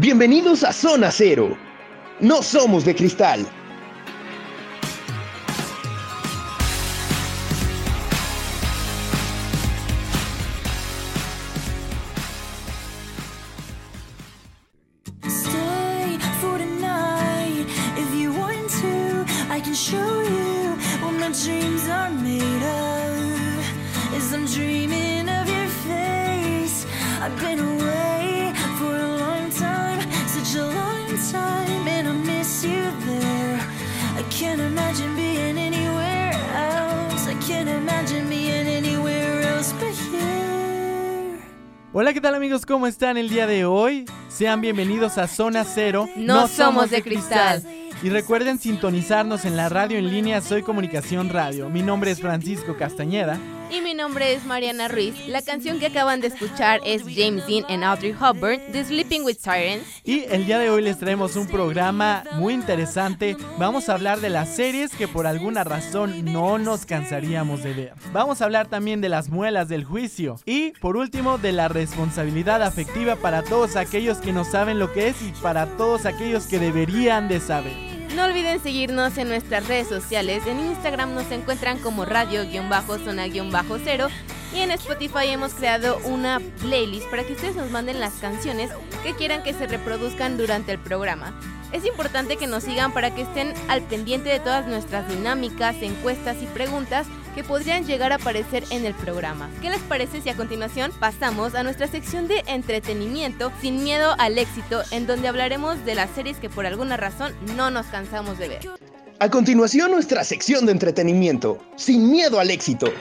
Bienvenidos a Zona Cero. No somos de cristal. Amigos? ¿Cómo están el día de hoy? Sean bienvenidos a Zona Cero. No somos de cristal. Y recuerden sintonizarnos en la radio en línea Soy Comunicación Radio. Mi nombre es Francisco Castañeda. Nombre es Mariana Ruiz. La canción que acaban de escuchar es James Dean and Audrey Hepburn, The Sleeping with Sirens. Y el día de hoy les traemos un programa muy interesante. Vamos a hablar de las series que por alguna razón no nos cansaríamos de ver. Vamos a hablar también de las muelas del juicio. Y por último, de la responsabilidad afectiva para todos aquellos que no saben lo que es y para todos aquellos que deberían de saber. No olviden seguirnos en nuestras redes sociales. En Instagram nos encuentran como radio-zona-cero. Y en Spotify hemos creado una playlist para que ustedes nos manden las canciones que quieran que se reproduzcan durante el programa. Es importante que nos sigan para que estén al pendiente de todas nuestras dinámicas, encuestas y preguntas que podrían llegar a aparecer en el programa. ¿Qué les parece si a continuación pasamos a nuestra sección de entretenimiento sin miedo al éxito, en donde hablaremos de las series que por alguna razón no nos cansamos de ver? A continuación, nuestra sección de entretenimiento. Sin miedo al éxito.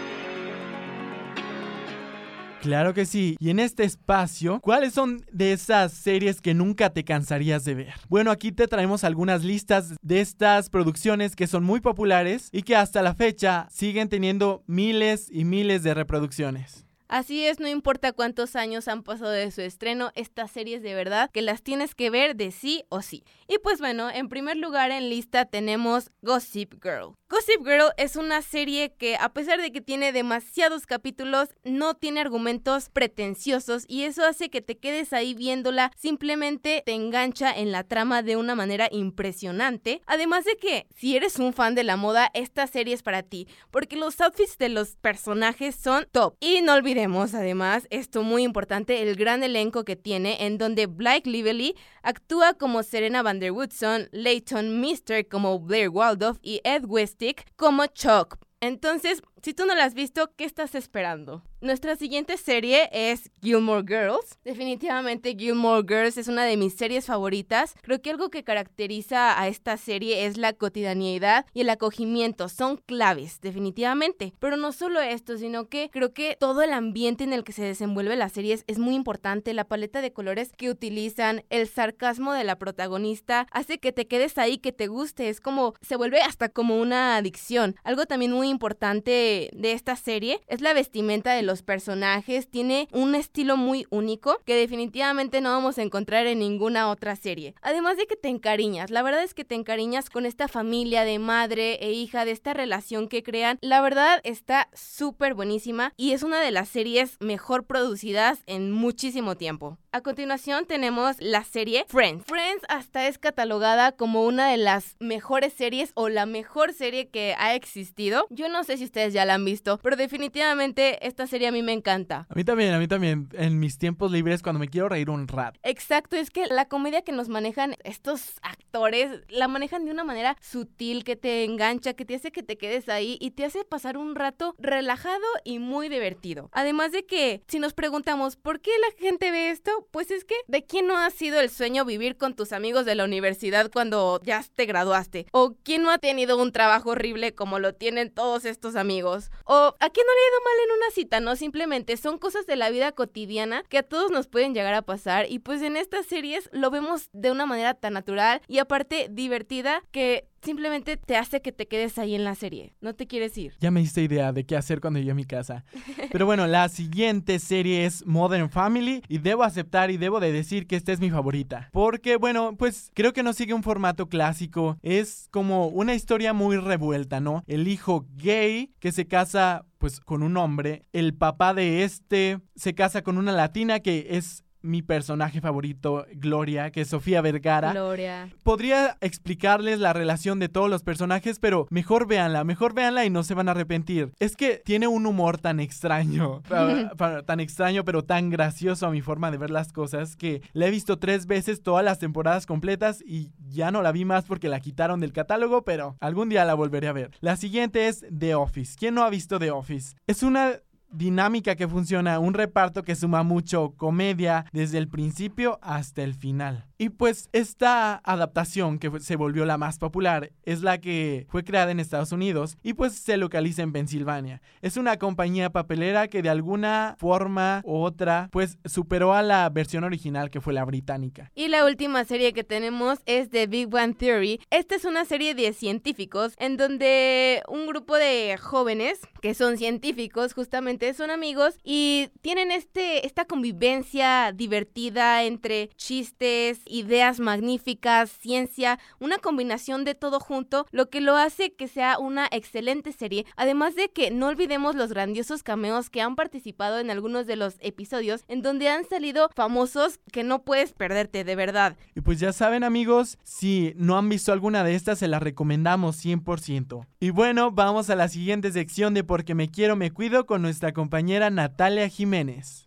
Claro que sí. Y en este espacio, ¿cuáles son de esas series que nunca te cansarías de ver? Bueno, aquí te traemos algunas listas de estas producciones que son muy populares y que hasta la fecha siguen teniendo miles y miles de reproducciones. Así es, no importa cuántos años han pasado de su estreno, estas series de verdad que las tienes que ver de sí o sí. Y pues bueno, en primer lugar en lista tenemos Gossip Girl. Gossip Girl es una serie que a pesar de que tiene demasiados capítulos, no tiene argumentos pretenciosos y eso hace que te quedes ahí viéndola, simplemente te engancha en la trama de una manera impresionante. Además de que si eres un fan de la moda, esta serie es para ti, porque los outfits de los personajes son top. Y no olvides además esto muy importante, el gran elenco que tiene, en donde Blake Lively actúa como Serena Van der Woodson, Leighton Mister como Blair Waldorf y Ed Westick como Chuck. Entonces, si tú no la has visto, ¿qué estás esperando? Nuestra siguiente serie es Gilmore Girls. Definitivamente Gilmore Girls es una de mis series favoritas. Creo que algo que caracteriza a esta serie es la cotidianidad y el acogimiento. Son claves, definitivamente. Pero no solo esto, sino que creo que todo el ambiente en el que se desenvuelve la serie es muy importante. La paleta de colores que utilizan, el sarcasmo de la protagonista, hace que te quedes ahí, que te guste. Es como, se vuelve hasta como una adicción. Algo también muy importante de esta serie es la vestimenta de los personajes, tiene un estilo muy único que definitivamente no vamos a encontrar en ninguna otra serie. Además de que te encariñas, la verdad es que te encariñas con esta familia de madre e hija, de esta relación que crean. La verdad está súper buenísima y es una de las series mejor producidas en muchísimo tiempo. A continuación tenemos la serie Friends. Friends hasta es catalogada como una de las mejores series o la mejor serie que ha existido. Yo no sé si ustedes ya la han visto, pero definitivamente esta serie a mí me encanta. A mí también, a mí también. En mis tiempos libres, cuando me quiero reír un rato. Exacto, es que la comedia que nos manejan estos actores, la manejan de una manera sutil, que te engancha, que te hace que te quedes ahí y te hace pasar un rato relajado y muy divertido. Además de que, si nos preguntamos, ¿por qué la gente ve esto? Pues es que, ¿de quién no ha sido el sueño vivir con tus amigos de la universidad cuando ya te graduaste? ¿O quién no ha tenido un trabajo horrible como lo tienen todos estos amigos? ¿O a quién no le ha ido mal en una cita? No, simplemente son cosas de la vida cotidiana que a todos nos pueden llegar a pasar y pues en estas series lo vemos de una manera tan natural y aparte divertida que simplemente te hace que te quedes ahí en la serie. No te quieres ir. Ya me hice idea de qué hacer cuando llegue a mi casa. Pero bueno, la siguiente serie es Modern Family y debo aceptar y debo de decir que esta es mi favorita. Porque bueno, pues creo que no sigue un formato clásico. Es como una historia muy revuelta, ¿no? El hijo gay que se casa pues con un hombre, el papá de este se casa con una latina que es mi personaje favorito, Gloria, que es Sofía Vergara. Gloria. Podría explicarles la relación de todos los personajes, pero mejor véanla, mejor véanla y no se van a arrepentir. Es que tiene un humor tan extraño, tan extraño, pero tan gracioso a mi forma de ver las cosas, que la he visto tres veces todas las temporadas completas y ya no la vi más porque la quitaron del catálogo, pero algún día la volveré a ver. La siguiente es The Office. ¿Quién no ha visto The Office? Es una dinámica que funciona, un reparto que suma mucho comedia desde el principio hasta el final. Y pues esta adaptación que se volvió la más popular es la que fue creada en Estados Unidos y pues se localiza en Pensilvania. Es una compañía papelera que de alguna forma u otra pues superó a la versión original que fue la británica. Y la última serie que tenemos es The Big Bang Theory. Esta es una serie de científicos en donde un grupo de jóvenes que son científicos justamente son amigos y tienen este esta convivencia divertida entre chistes, ideas magníficas, ciencia, una combinación de todo junto, lo que lo hace que sea una excelente serie. Además de que no olvidemos los grandiosos cameos que han participado en algunos de los episodios en donde han salido famosos que no puedes perderte, de verdad. Y pues ya saben amigos, si no han visto alguna de estas se las recomendamos 100%. Y bueno, vamos a la siguiente sección de Porque me quiero, me cuido con nuestra compañera Natalia Jiménez.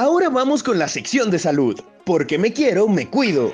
Ahora vamos con la sección de salud. Porque me quiero, me cuido.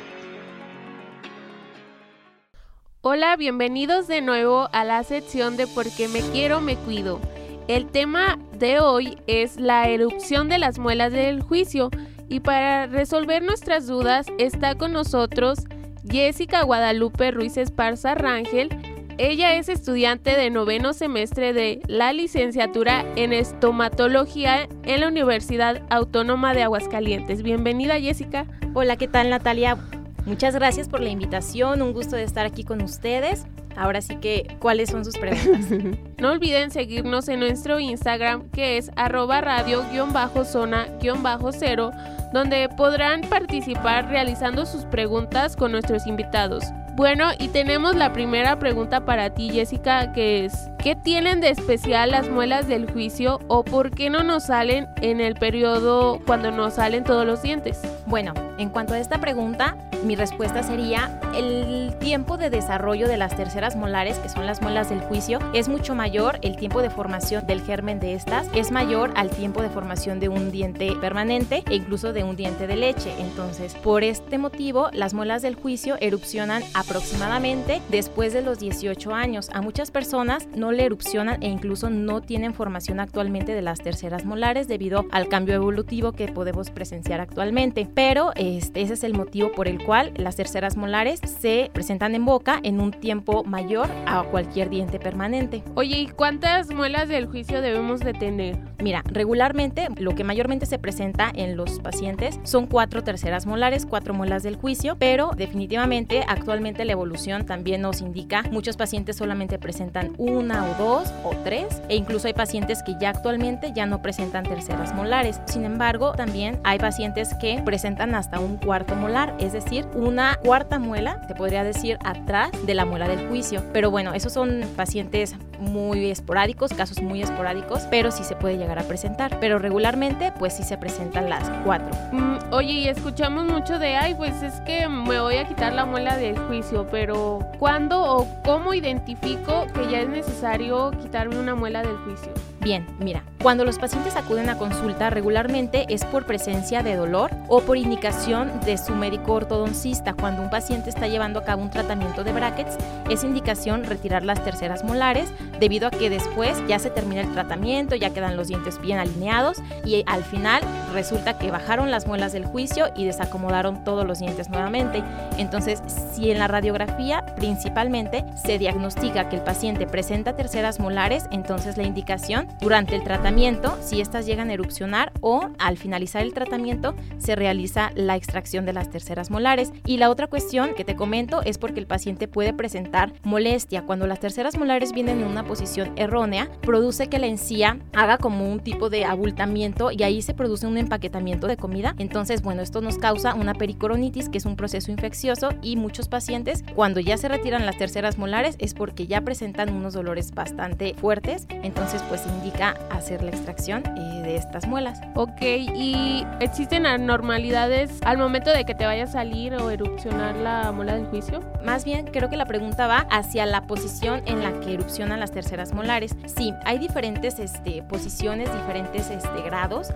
Hola, bienvenidos de nuevo a la sección de Porque me quiero, me cuido. El tema de hoy es la erupción de las muelas del juicio y para resolver nuestras dudas está con nosotros Jessica Guadalupe Ruiz Esparza Rangel. Ella es estudiante de noveno semestre de la licenciatura en estomatología en la Universidad Autónoma de Aguascalientes. Bienvenida Jessica. Hola, ¿qué tal Natalia? Muchas gracias por la invitación, un gusto de estar aquí con ustedes. Ahora sí que, ¿cuáles son sus preguntas? No olviden seguirnos en nuestro Instagram que es arroba radio-zona-cero, donde podrán participar realizando sus preguntas con nuestros invitados. Bueno, y tenemos la primera pregunta para ti, Jessica, que es, ¿qué tienen de especial las muelas del juicio o por qué no nos salen en el periodo cuando nos salen todos los dientes? Bueno, en cuanto a esta pregunta, mi respuesta sería el tiempo de desarrollo de las terceras molares, que son las muelas del juicio, es mucho mayor, el tiempo de formación del germen de estas es mayor al tiempo de formación de un diente permanente e incluso de un diente de leche. Entonces, por este motivo, las muelas del juicio erupcionan aproximadamente después de los 18 años. A muchas personas no le erupcionan e incluso no tienen formación actualmente de las terceras molares debido al cambio evolutivo que podemos presenciar actualmente. Pero este, ese es el motivo por el cual las terceras molares se presentan en boca en un tiempo mayor a cualquier diente permanente. Oye, ¿y cuántas muelas del juicio debemos de tener? Mira, regularmente lo que mayormente se presenta en los pacientes son cuatro terceras molares, cuatro muelas del juicio, pero definitivamente actualmente la evolución también nos indica muchos pacientes solamente presentan una o dos o tres e incluso hay pacientes que ya actualmente ya no presentan terceras molares. Sin embargo, también hay pacientes que presentan hasta un cuarto molar, es decir, una cuarta muela, te podría decir, atrás de la muela del juicio. Pero bueno, esos son pacientes muy esporádicos, casos muy esporádicos, pero sí se puede llegar a presentar. Pero regularmente, pues sí se presentan las cuatro. Mm, oye, escuchamos mucho de, ay, pues es que me voy a quitar la muela del juicio, pero ¿cuándo o cómo identifico que ya es necesario quitarme una muela del juicio? Bien, mira, cuando los pacientes acuden a consulta regularmente es por presencia de dolor o por indicación de su médico ortodoncista. Cuando un paciente está llevando a cabo un tratamiento de brackets, es indicación retirar las terceras molares debido a que después ya se termina el tratamiento, ya quedan los dientes bien alineados y al final resulta que bajaron las muelas del juicio y desacomodaron todos los dientes nuevamente. Entonces, si en la radiografía principalmente se diagnostica que el paciente presenta terceras molares, entonces la indicación durante el tratamiento, si estas llegan a erupcionar o al finalizar el tratamiento se realiza la extracción de las terceras molares. Y la otra cuestión que te comento es porque el paciente puede presentar molestia. Cuando las terceras molares vienen en una posición errónea, produce que la encía haga como un tipo de abultamiento y ahí se produce un empaquetamiento de comida. Entonces, bueno, esto nos causa una pericoronitis, que es un proceso infeccioso y muchos pacientes cuando ya se retiran las terceras molares es porque ya presentan unos dolores bastante fuertes, entonces pues indica hacer la extracción eh, de estas muelas. Ok, ¿y existen anormalidades al momento de que te vaya a salir o erupcionar la muela del juicio? Más bien, creo que la pregunta va hacia la posición en la que erupcionan las terceras molares. Sí, hay diferentes este, posiciones, diferentes este, grados.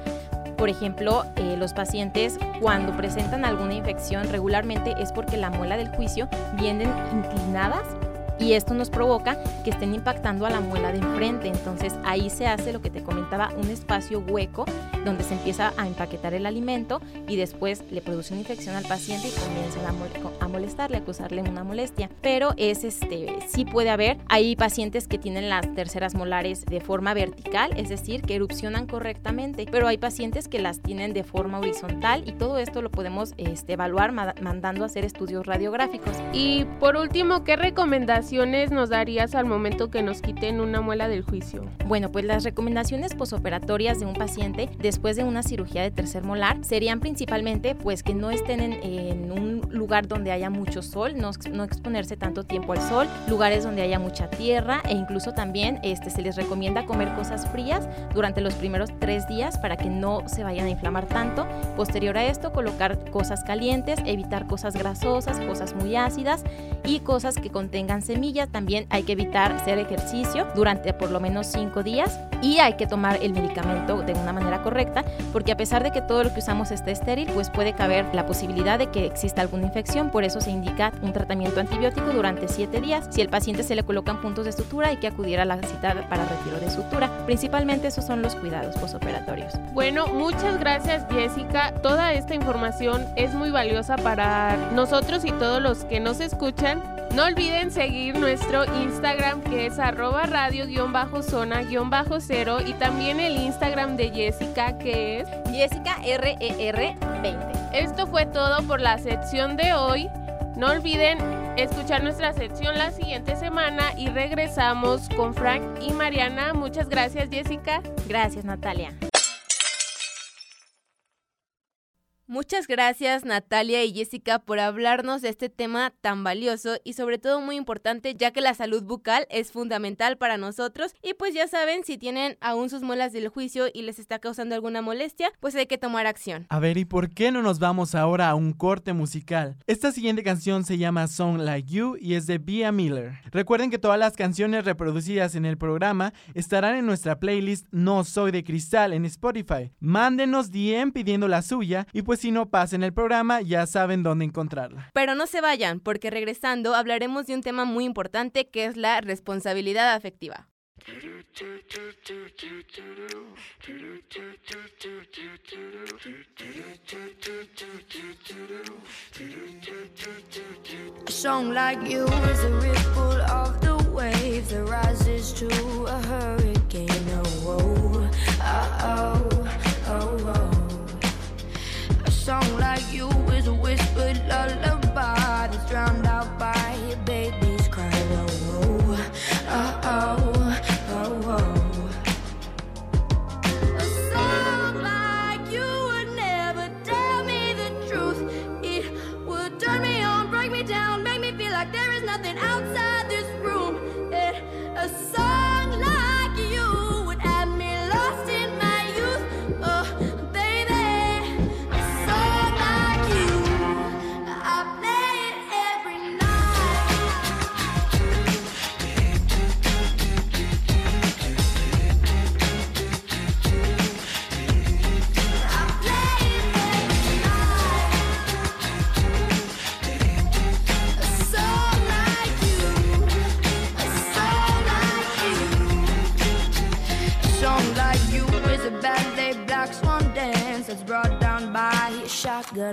Por ejemplo, eh, los pacientes cuando presentan alguna infección regularmente es porque la muela del juicio vienen inclinadas y esto nos provoca que estén impactando a la muela de enfrente. Entonces ahí se hace lo que te comentaba, un espacio hueco donde se empieza a empaquetar el alimento y después le produce una infección al paciente y comienzan a, mol- a molestarle, a causarle una molestia. Pero es este, sí puede haber. Hay pacientes que tienen las terceras molares de forma vertical, es decir, que erupcionan correctamente, pero hay pacientes que las tienen de forma horizontal y todo esto lo podemos este, evaluar ma- mandando a hacer estudios radiográficos. Y por último, ¿qué recomendaciones nos darías al momento que nos quiten una muela del juicio? Bueno, pues las recomendaciones posoperatorias de un paciente después de una cirugía de tercer molar serían principalmente pues que no estén en, en un lugar donde haya mucho sol, no, no exponerse tanto tiempo al sol, lugares donde haya mucha tierra e incluso también este, se les recomienda comer cosas frías durante los primeros tres días para que no se vayan a inflamar tanto. Posterior a esto, colocar cosas calientes, evitar cosas grasosas, cosas muy ácidas y cosas que contengan semillas. También hay que evitar hacer ejercicio durante por lo menos cinco días y hay que tomar el medicamento de una manera correcta porque a pesar de que todo lo que usamos esté estéril, pues puede caber la posibilidad de que exista alguna infección. Por eso se indica un tratamiento antibiótico durante siete días. Si el paciente se le colocan puntos de sutura, hay que acudir a la cita para retiro de sutura. Principalmente esos son los cuidados posoperatorios. Bueno, muchas gracias Jessica. Toda esta información es muy valiosa para nosotros y todos los que nos escuchan. No olviden seguir nuestro Instagram que es arroba radio-zona-0 y también el Instagram de Jessica que es... Jessica RER 20. Esto fue todo por la sección de hoy. No olviden escuchar nuestra sección la siguiente semana y regresamos con Frank y Mariana. Muchas gracias Jessica. Gracias, Natalia. Muchas gracias Natalia y Jessica por hablarnos de este tema tan valioso y sobre todo muy importante ya que la salud bucal es fundamental para nosotros y pues ya saben si tienen aún sus muelas del juicio y les está causando alguna molestia pues hay que tomar acción. A ver, ¿y por qué no nos vamos ahora a un corte musical? Esta siguiente canción se llama Song Like You y es de Bia Miller. Recuerden que todas las canciones reproducidas en el programa estarán en nuestra playlist No Soy de Cristal en Spotify. Mándenos DM pidiendo la suya y pues si no pasen el programa ya saben dónde encontrarla. Pero no se vayan porque regresando hablaremos de un tema muy importante que es la responsabilidad afectiva. A song like you is a ripple of the wave that rises to a hurricane. Oh, oh, oh, oh, oh, oh. A song like you is a whispered lullaby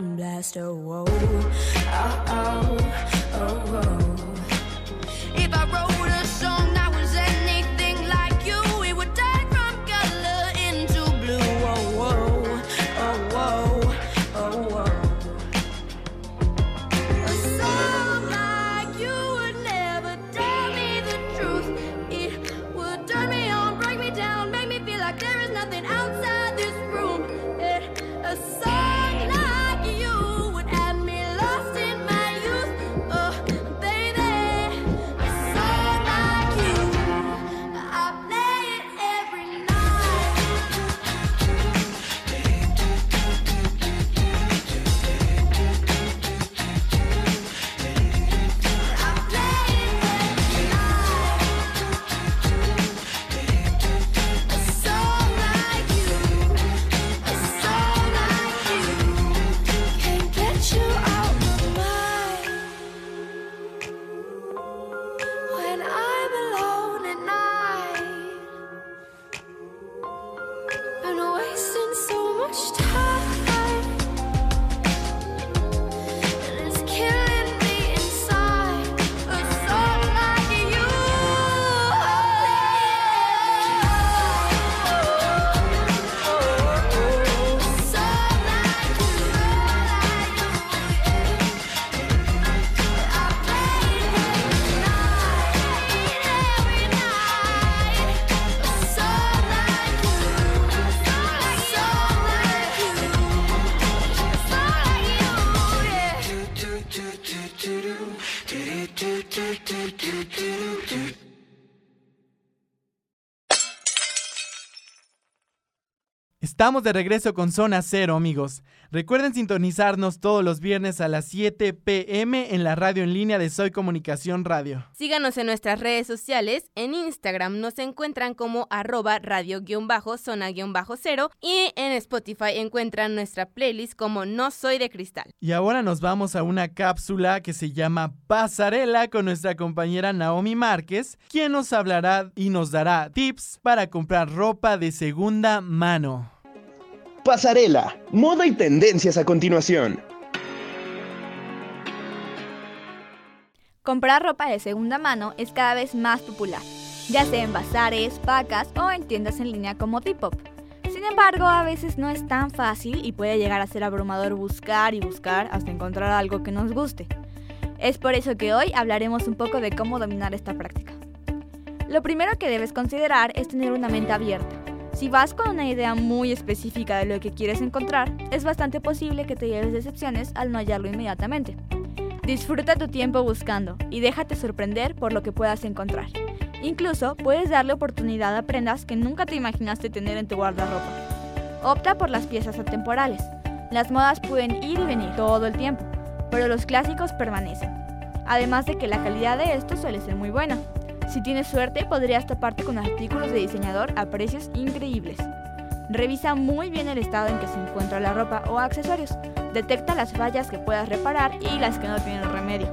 blast away. crushed heart. Estamos de regreso con Zona Cero, amigos. Recuerden sintonizarnos todos los viernes a las 7 pm en la radio en línea de Soy Comunicación Radio. Síganos en nuestras redes sociales. En Instagram nos encuentran como arroba radio-zona-cero y en Spotify encuentran nuestra playlist como No Soy de Cristal. Y ahora nos vamos a una cápsula que se llama Pasarela con nuestra compañera Naomi Márquez, quien nos hablará y nos dará tips para comprar ropa de segunda mano. Pasarela, moda y tendencias a continuación. Comprar ropa de segunda mano es cada vez más popular, ya sea en bazares, pacas o en tiendas en línea como Depop. Sin embargo, a veces no es tan fácil y puede llegar a ser abrumador buscar y buscar hasta encontrar algo que nos guste. Es por eso que hoy hablaremos un poco de cómo dominar esta práctica. Lo primero que debes considerar es tener una mente abierta. Si vas con una idea muy específica de lo que quieres encontrar, es bastante posible que te lleves decepciones al no hallarlo inmediatamente. Disfruta tu tiempo buscando y déjate sorprender por lo que puedas encontrar. Incluso puedes darle oportunidad a prendas que nunca te imaginaste tener en tu guardarropa. Opta por las piezas atemporales. Las modas pueden ir y venir todo el tiempo, pero los clásicos permanecen. Además de que la calidad de estos suele ser muy buena. Si tienes suerte, podrías toparte con artículos de diseñador a precios increíbles. Revisa muy bien el estado en que se encuentra la ropa o accesorios. Detecta las fallas que puedas reparar y las que no tienen remedio.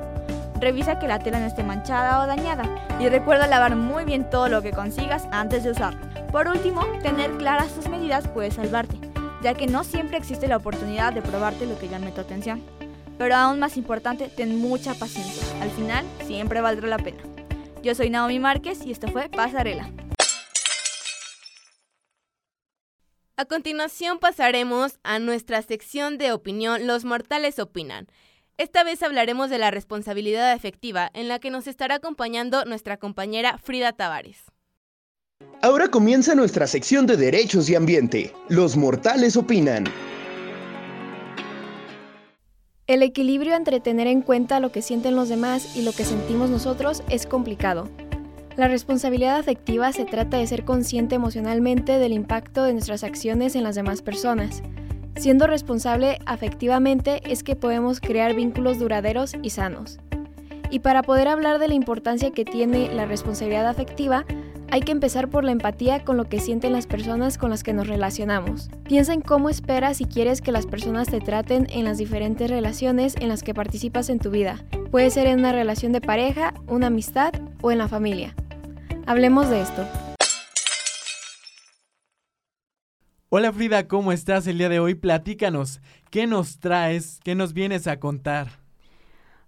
Revisa que la tela no esté manchada o dañada y recuerda lavar muy bien todo lo que consigas antes de usarlo. Por último, tener claras tus medidas puede salvarte, ya que no siempre existe la oportunidad de probarte lo que llame tu atención. Pero aún más importante, ten mucha paciencia. Al final, siempre valdrá la pena. Yo soy Naomi Márquez y esto fue Pasarela. A continuación pasaremos a nuestra sección de opinión Los mortales opinan. Esta vez hablaremos de la responsabilidad efectiva en la que nos estará acompañando nuestra compañera Frida Tavares. Ahora comienza nuestra sección de derechos y ambiente. Los mortales opinan. El equilibrio entre tener en cuenta lo que sienten los demás y lo que sentimos nosotros es complicado. La responsabilidad afectiva se trata de ser consciente emocionalmente del impacto de nuestras acciones en las demás personas. Siendo responsable afectivamente es que podemos crear vínculos duraderos y sanos. Y para poder hablar de la importancia que tiene la responsabilidad afectiva, hay que empezar por la empatía con lo que sienten las personas con las que nos relacionamos. Piensa en cómo esperas y quieres que las personas te traten en las diferentes relaciones en las que participas en tu vida. Puede ser en una relación de pareja, una amistad o en la familia. Hablemos de esto. Hola Frida, ¿cómo estás el día de hoy? Platícanos, ¿qué nos traes? ¿Qué nos vienes a contar?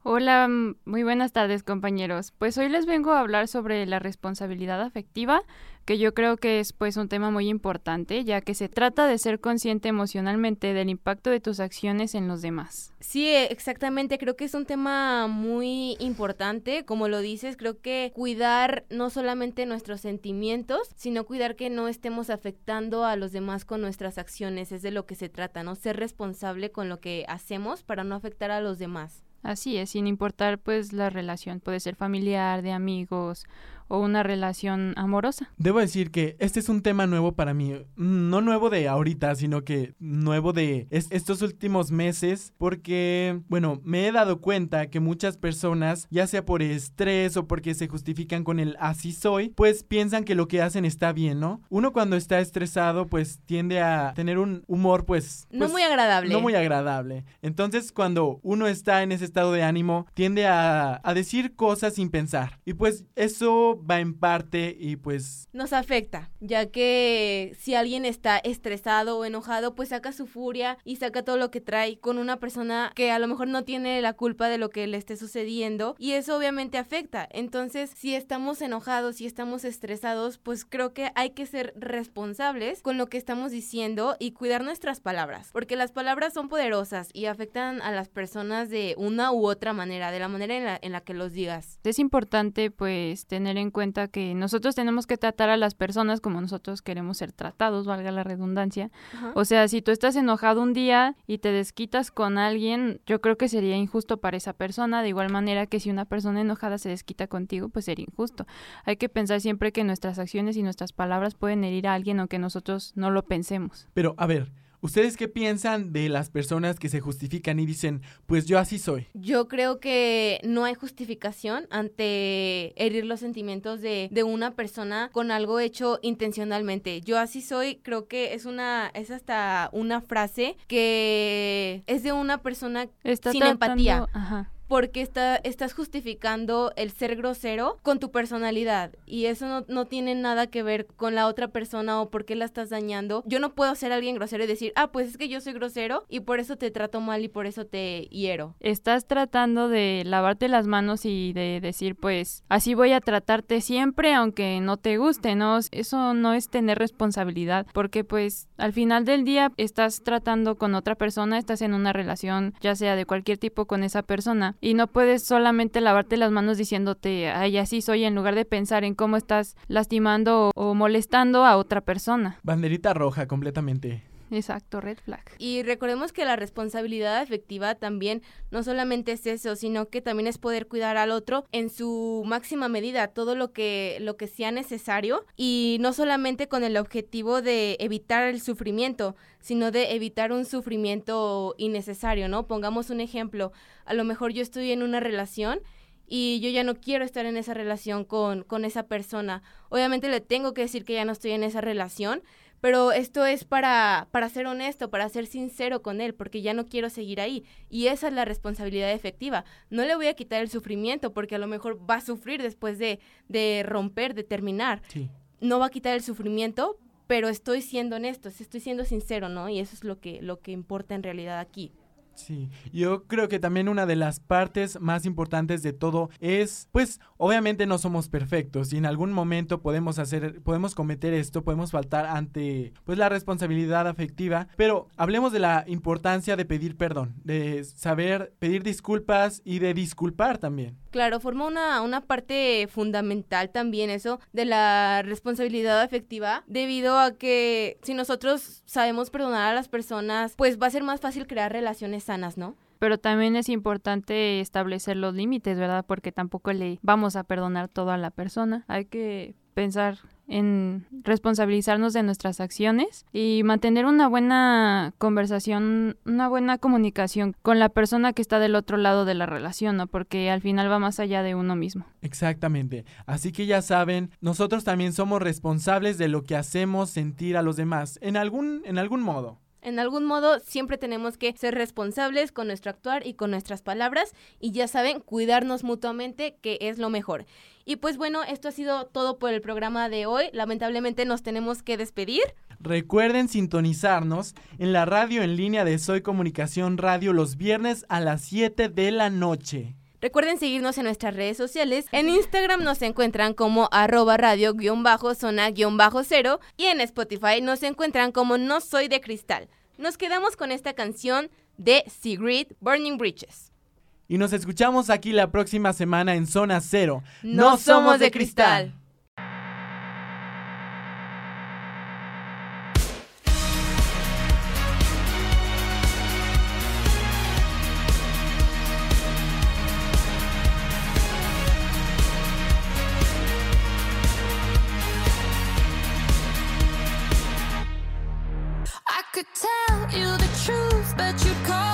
Hola, mm, muy buenas tardes compañeros. Pues hoy les vengo a hablar sobre la responsabilidad afectiva, que yo creo que es pues un tema muy importante, ya que se trata de ser consciente emocionalmente del impacto de tus acciones en los demás. Sí, e, exactamente, creo que es un tema muy importante, como lo dices, creo que cuidar no solamente nuestros sentimientos, sino cuidar que no estemos afectando a los demás con nuestras acciones, es de lo que se trata, ¿no? Ser responsable con lo que hacemos para no afectar a los demás. Así es, sin importar pues la relación, puede ser familiar, de amigos o una relación amorosa. Debo decir que este es un tema nuevo para mí, no nuevo de ahorita, sino que nuevo de estos últimos meses, porque, bueno, me he dado cuenta que muchas personas, ya sea por estrés o porque se justifican con el así soy, pues piensan que lo que hacen está bien, ¿no? Uno cuando está estresado, pues tiende a tener un humor, pues... No pues, muy agradable. No muy agradable. Entonces, cuando uno está en ese estado de ánimo, tiende a, a decir cosas sin pensar. Y pues eso va en parte y pues... Nos afecta, ya que si alguien está estresado o enojado, pues saca su furia y saca todo lo que trae con una persona que a lo mejor no tiene la culpa de lo que le esté sucediendo y eso obviamente afecta. Entonces, si estamos enojados, si estamos estresados, pues creo que hay que ser responsables con lo que estamos diciendo y cuidar nuestras palabras, porque las palabras son poderosas y afectan a las personas de una u otra manera, de la manera en la, en la que los digas. Es importante pues tener en en cuenta que nosotros tenemos que tratar a las personas como nosotros queremos ser tratados, valga la redundancia. Ajá. O sea, si tú estás enojado un día y te desquitas con alguien, yo creo que sería injusto para esa persona, de igual manera que si una persona enojada se desquita contigo, pues sería injusto. Hay que pensar siempre que nuestras acciones y nuestras palabras pueden herir a alguien aunque nosotros no lo pensemos. Pero, a ver, ¿ustedes qué piensan de las personas que se justifican y dicen, pues yo así soy? Yo creo que no hay justificación ante herir los sentimientos de, de una persona con algo hecho intencionalmente. Yo así soy, creo que es una, es hasta una frase que es de una persona Está sin tratando- empatía. Ajá. Porque está, estás justificando el ser grosero con tu personalidad y eso no, no tiene nada que ver con la otra persona o por qué la estás dañando. Yo no puedo ser alguien grosero y decir, ah, pues es que yo soy grosero y por eso te trato mal y por eso te hiero. Estás tratando de lavarte las manos y de decir, pues, así voy a tratarte siempre, aunque no te guste, ¿no? Eso no es tener responsabilidad, porque pues al final del día estás tratando con otra persona, estás en una relación, ya sea de cualquier tipo con esa persona, y no puedes solamente lavarte las manos diciéndote, ay, así soy, en lugar de pensar en cómo estás lastimando o, o molestando a otra persona. Banderita roja completamente. Exacto, red flag. Y recordemos que la responsabilidad afectiva también no solamente es eso, sino que también es poder cuidar al otro en su máxima medida, todo lo que lo que sea necesario y no solamente con el objetivo de evitar el sufrimiento, sino de evitar un sufrimiento innecesario, ¿no? Pongamos un ejemplo, a lo mejor yo estoy en una relación y yo ya no quiero estar en esa relación con, con esa persona. Obviamente le tengo que decir que ya no estoy en esa relación, pero esto es para, para ser honesto, para ser sincero con él, porque ya no quiero seguir ahí. Y esa es la responsabilidad efectiva. No le voy a quitar el sufrimiento, porque a lo mejor va a sufrir después de, de romper, de terminar. Sí. No va a quitar el sufrimiento, pero estoy siendo honesto, estoy siendo sincero, ¿no? Y eso es lo que, lo que importa en realidad aquí. Sí, yo creo que también una de las partes más importantes de todo es, pues, obviamente no somos perfectos y en algún momento podemos hacer, podemos cometer esto, podemos faltar ante, pues, la responsabilidad afectiva, pero hablemos de la importancia de pedir perdón, de saber pedir disculpas y de disculpar también. Claro, forma una, una parte fundamental también eso de la responsabilidad afectiva, debido a que si nosotros sabemos perdonar a las personas, pues va a ser más fácil crear relaciones sanas, ¿no? Pero también es importante establecer los límites, ¿verdad? Porque tampoco le vamos a perdonar todo a la persona. Hay que pensar en responsabilizarnos de nuestras acciones y mantener una buena conversación, una buena comunicación con la persona que está del otro lado de la relación, ¿no? Porque al final va más allá de uno mismo. Exactamente. Así que ya saben, nosotros también somos responsables de lo que hacemos sentir a los demás, en algún, en algún modo. En algún modo siempre tenemos que ser responsables con nuestro actuar y con nuestras palabras y ya saben, cuidarnos mutuamente que es lo mejor. Y pues bueno, esto ha sido todo por el programa de hoy. Lamentablemente nos tenemos que despedir. Recuerden sintonizarnos en la radio en línea de Soy Comunicación Radio los viernes a las 7 de la noche. Recuerden seguirnos en nuestras redes sociales. En Instagram nos encuentran como arroba radio-zona-cero y en Spotify nos encuentran como No Soy de Cristal. Nos quedamos con esta canción de Sigrid Burning Bridges. Y nos escuchamos aquí la próxima semana en Zona Cero. No, somos de cristal. could tell you the truth, but you'd call.